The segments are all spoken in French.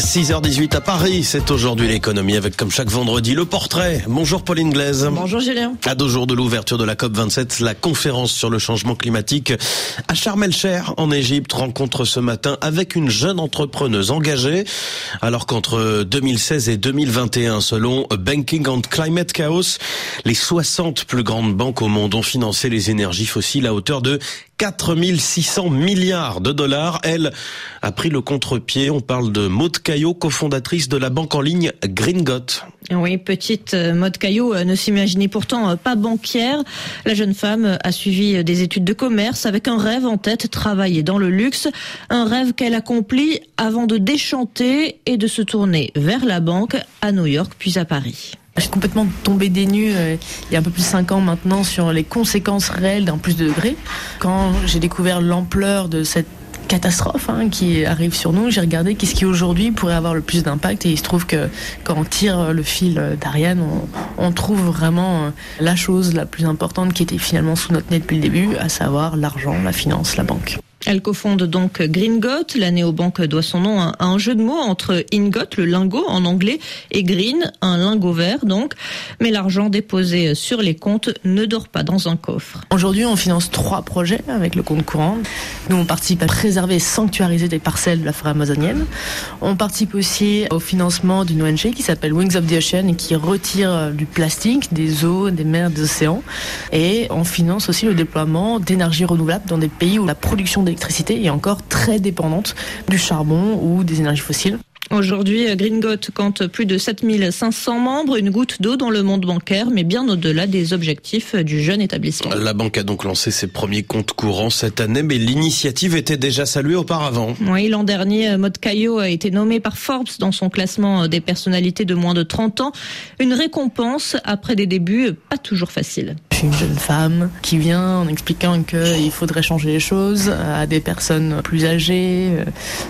6h18 à Paris, c'est aujourd'hui l'économie avec comme chaque vendredi le portrait. Bonjour Pauline Glaise. Bonjour Julien. À deux jours de l'ouverture de la COP27, la conférence sur le changement climatique à Sharm en Égypte rencontre ce matin avec une jeune entrepreneuse engagée alors qu'entre 2016 et 2021 selon Banking on Climate Chaos, les 60 plus grandes banques au monde ont financé les énergies fossiles à hauteur de 4600 milliards de dollars. Elle a pris le contre-pied. On parle de Maud Caillot, cofondatrice de la banque en ligne Gringot. Oui, petite euh, Maud Caillot euh, ne s'imaginait pourtant euh, pas banquière. La jeune femme a suivi des études de commerce avec un rêve en tête, travailler dans le luxe. Un rêve qu'elle accomplit avant de déchanter et de se tourner vers la banque à New York puis à Paris. Suis complètement tombée des nues euh, il y a un peu plus de 5 ans maintenant sur les conséquences réelles d'un plus de degrés. Quand j'ai découvert l'ampleur de cette catastrophe hein, qui arrive sur nous, j'ai regardé qu'est-ce qui aujourd'hui pourrait avoir le plus d'impact et il se trouve que quand on tire le fil d'Ariane, on, on, trouve vraiment euh, la chose la plus importante qui était finalement sous notre nez depuis le début, à savoir l'argent, la finance, la banque. Elle cofonde donc Gringot. La néobanque doit son nom à un jeu de mots entre ingot, le lingot en anglais, et green, un lingot vert donc. Mais l'argent déposé sur les comptes ne dort pas dans un coffre. Aujourd'hui, on finance trois projets avec le compte courant. Nous, on participe à préserver et sanctuariser des parcelles de la forêt amazonienne. On participe aussi au financement d'une ONG qui s'appelle Wings of the Ocean et qui retire du plastique des eaux, des mers, des océans. Et on finance aussi le déploiement d'énergie renouvelable dans des pays où la production l'électricité est encore très dépendante du charbon ou des énergies fossiles. Aujourd'hui, Gringot compte plus de 7500 membres, une goutte d'eau dans le monde bancaire, mais bien au-delà des objectifs du jeune établissement. La banque a donc lancé ses premiers comptes courants cette année, mais l'initiative était déjà saluée auparavant. Oui, l'an dernier, Maud Caillot a été nommé par Forbes dans son classement des personnalités de moins de 30 ans. Une récompense après des débuts pas toujours faciles une jeune femme qui vient en expliquant qu'il faudrait changer les choses à des personnes plus âgées, euh,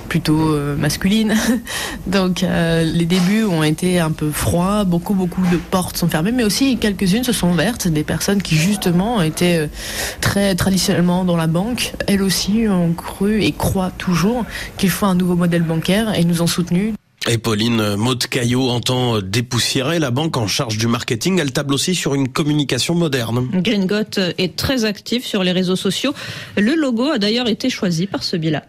plutôt euh, masculines. Donc euh, les débuts ont été un peu froids, beaucoup beaucoup de portes sont fermées, mais aussi quelques-unes se sont ouvertes, des personnes qui justement étaient très traditionnellement dans la banque, elles aussi ont cru et croient toujours qu'il faut un nouveau modèle bancaire et nous ont soutenus. Et Pauline Maud Caillot entend dépoussiérer la banque en charge du marketing. Elle table aussi sur une communication moderne. Gringot est très actif sur les réseaux sociaux. Le logo a d'ailleurs été choisi par ce bilan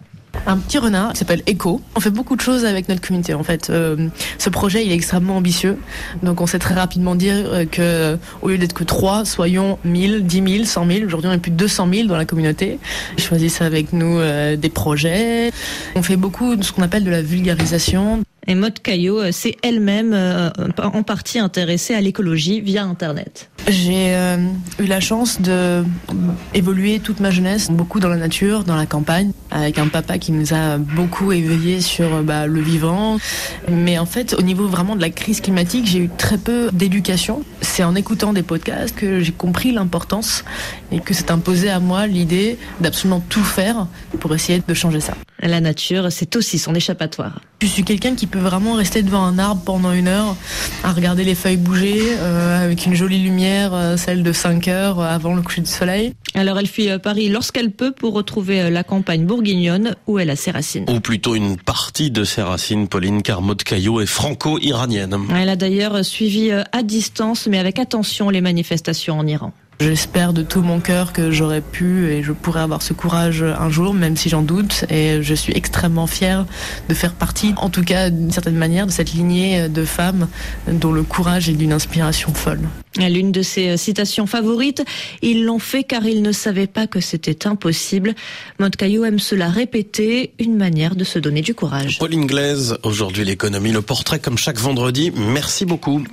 un petit renard qui s'appelle Echo. On fait beaucoup de choses avec notre communauté en fait. Euh, ce projet il est extrêmement ambitieux. Donc on sait très rapidement dire euh, que au lieu d'être que 3, soyons 1000, 10 000, 100 000. Aujourd'hui on est plus de 200 000 dans la communauté. Ils choisissent avec nous euh, des projets. On fait beaucoup de ce qu'on appelle de la vulgarisation. Et Maud Caillot s'est elle-même en partie intéressée à l'écologie via Internet. J'ai eu la chance de évoluer toute ma jeunesse, beaucoup dans la nature, dans la campagne, avec un papa qui nous a beaucoup éveillés sur bah, le vivant. Mais en fait, au niveau vraiment de la crise climatique, j'ai eu très peu d'éducation. C'est en écoutant des podcasts que j'ai compris l'importance et que s'est imposé à moi l'idée d'absolument tout faire pour essayer de changer ça. La nature, c'est aussi son échappatoire. Je suis quelqu'un qui peut vraiment rester devant un arbre pendant une heure à regarder les feuilles bouger euh, avec une jolie lumière, euh, celle de 5 heures avant le coucher du soleil. Alors elle fuit Paris lorsqu'elle peut pour retrouver la campagne bourguignonne où elle a ses racines. Ou plutôt une partie de ses racines, Pauline Carmot Caillot est franco-iranienne. Elle a d'ailleurs suivi à distance mais avec attention les manifestations en Iran. J'espère de tout mon cœur que j'aurais pu et je pourrais avoir ce courage un jour, même si j'en doute. Et je suis extrêmement fière de faire partie, en tout cas d'une certaine manière, de cette lignée de femmes dont le courage est d'une inspiration folle. L'une de ses citations favorites, ils l'ont fait car ils ne savaient pas que c'était impossible. Maud Caillou aime cela répéter, une manière de se donner du courage. Pauline Glaise, aujourd'hui l'économie, le portrait comme chaque vendredi. Merci beaucoup.